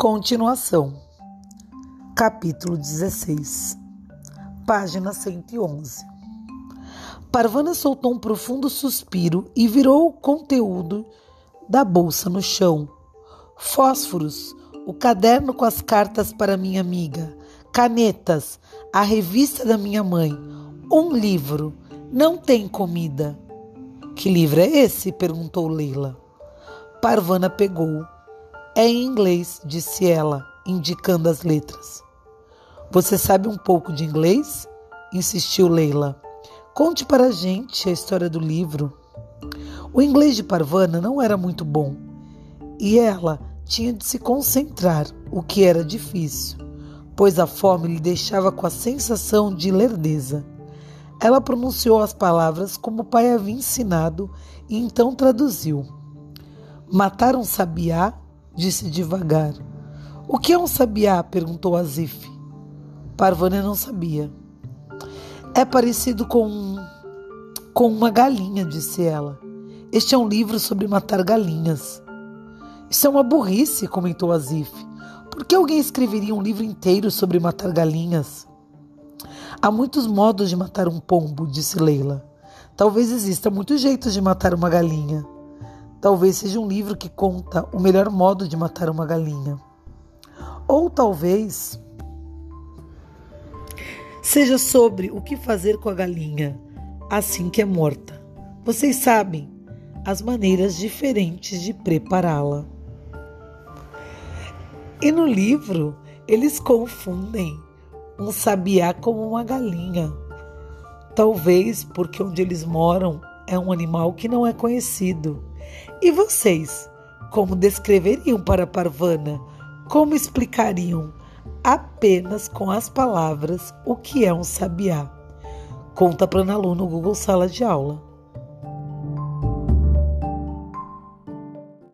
Continuação. Capítulo 16. Página 111. Parvana soltou um profundo suspiro e virou o conteúdo da bolsa no chão. Fósforos, o caderno com as cartas para minha amiga, canetas, a revista da minha mãe, um livro. Não tem comida. Que livro é esse? perguntou Leila. Parvana pegou é em inglês, disse ela, indicando as letras. Você sabe um pouco de inglês? insistiu Leila. Conte para a gente a história do livro. O inglês de Parvana não era muito bom e ela tinha de se concentrar, o que era difícil, pois a fome lhe deixava com a sensação de lerdeza. Ela pronunciou as palavras como o pai havia ensinado e então traduziu. Matar um sabiá disse devagar. O que é um sabiá? perguntou Azif. Parvana não sabia. É parecido com com uma galinha, disse ela. Este é um livro sobre matar galinhas. Isso é uma burrice, comentou Azif. Por que alguém escreveria um livro inteiro sobre matar galinhas? Há muitos modos de matar um pombo, disse Leila. Talvez exista muitos jeitos de matar uma galinha. Talvez seja um livro que conta o melhor modo de matar uma galinha. Ou talvez seja sobre o que fazer com a galinha assim que é morta. Vocês sabem as maneiras diferentes de prepará-la. E no livro eles confundem um sabiá com uma galinha. Talvez porque onde eles moram é um animal que não é conhecido e vocês, como descreveriam para Parvana? Como explicariam apenas com as palavras o que é um sabiá? Conta para Nalu no Google Sala de Aula.